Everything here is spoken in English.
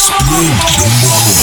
Screw tomorrow.